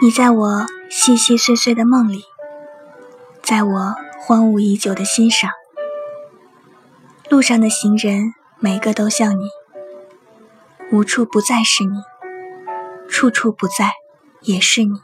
你在我细细碎碎的梦里在我荒芜已久的心上。路上的行人每个都像你无处不在是你处处不在也是你。